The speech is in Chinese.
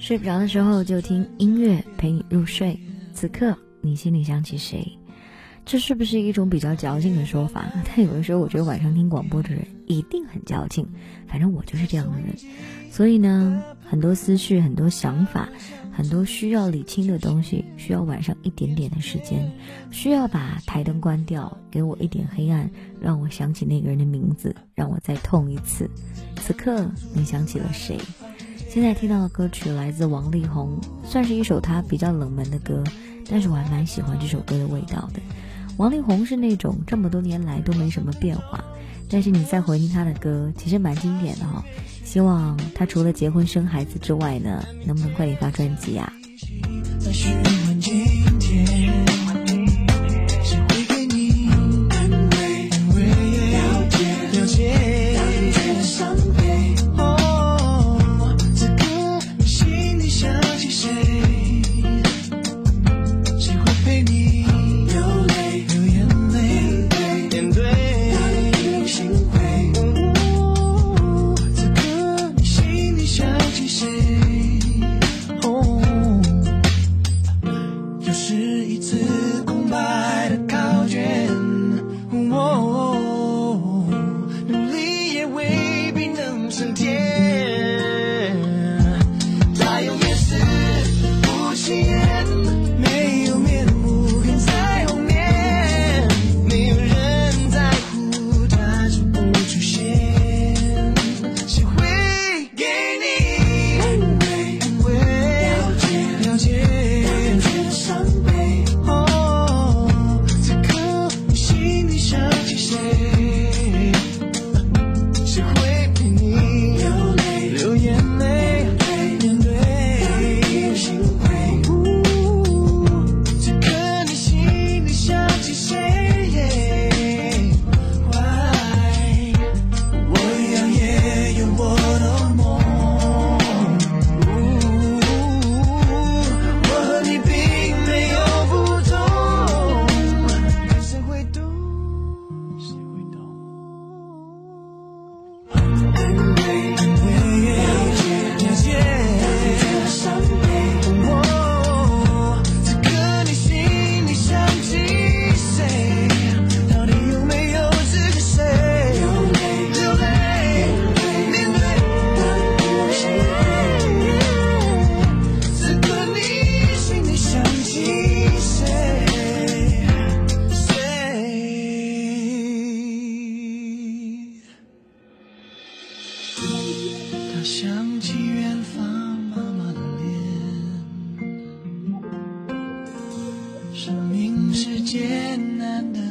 睡不着的时候就听音乐陪你入睡。此刻你心里想起谁？这是不是一种比较矫情的说法？但有的时候我觉得晚上听广播的人一定很矫情。反正我就是这样的人。所以呢，很多思绪、很多想法、很多需要理清的东西，需要晚上一点点的时间，需要把台灯关掉，给我一点黑暗，让我想起那个人的名字，让我再痛一次。此刻你想起了谁？现在听到的歌曲来自王力宏，算是一首他比较冷门的歌，但是我还蛮喜欢这首歌的味道的。王力宏是那种这么多年来都没什么变化。但是你再回听他的歌，其实蛮经典的哈。希望他除了结婚生孩子之外呢，能不能快点发专辑啊？艰难的。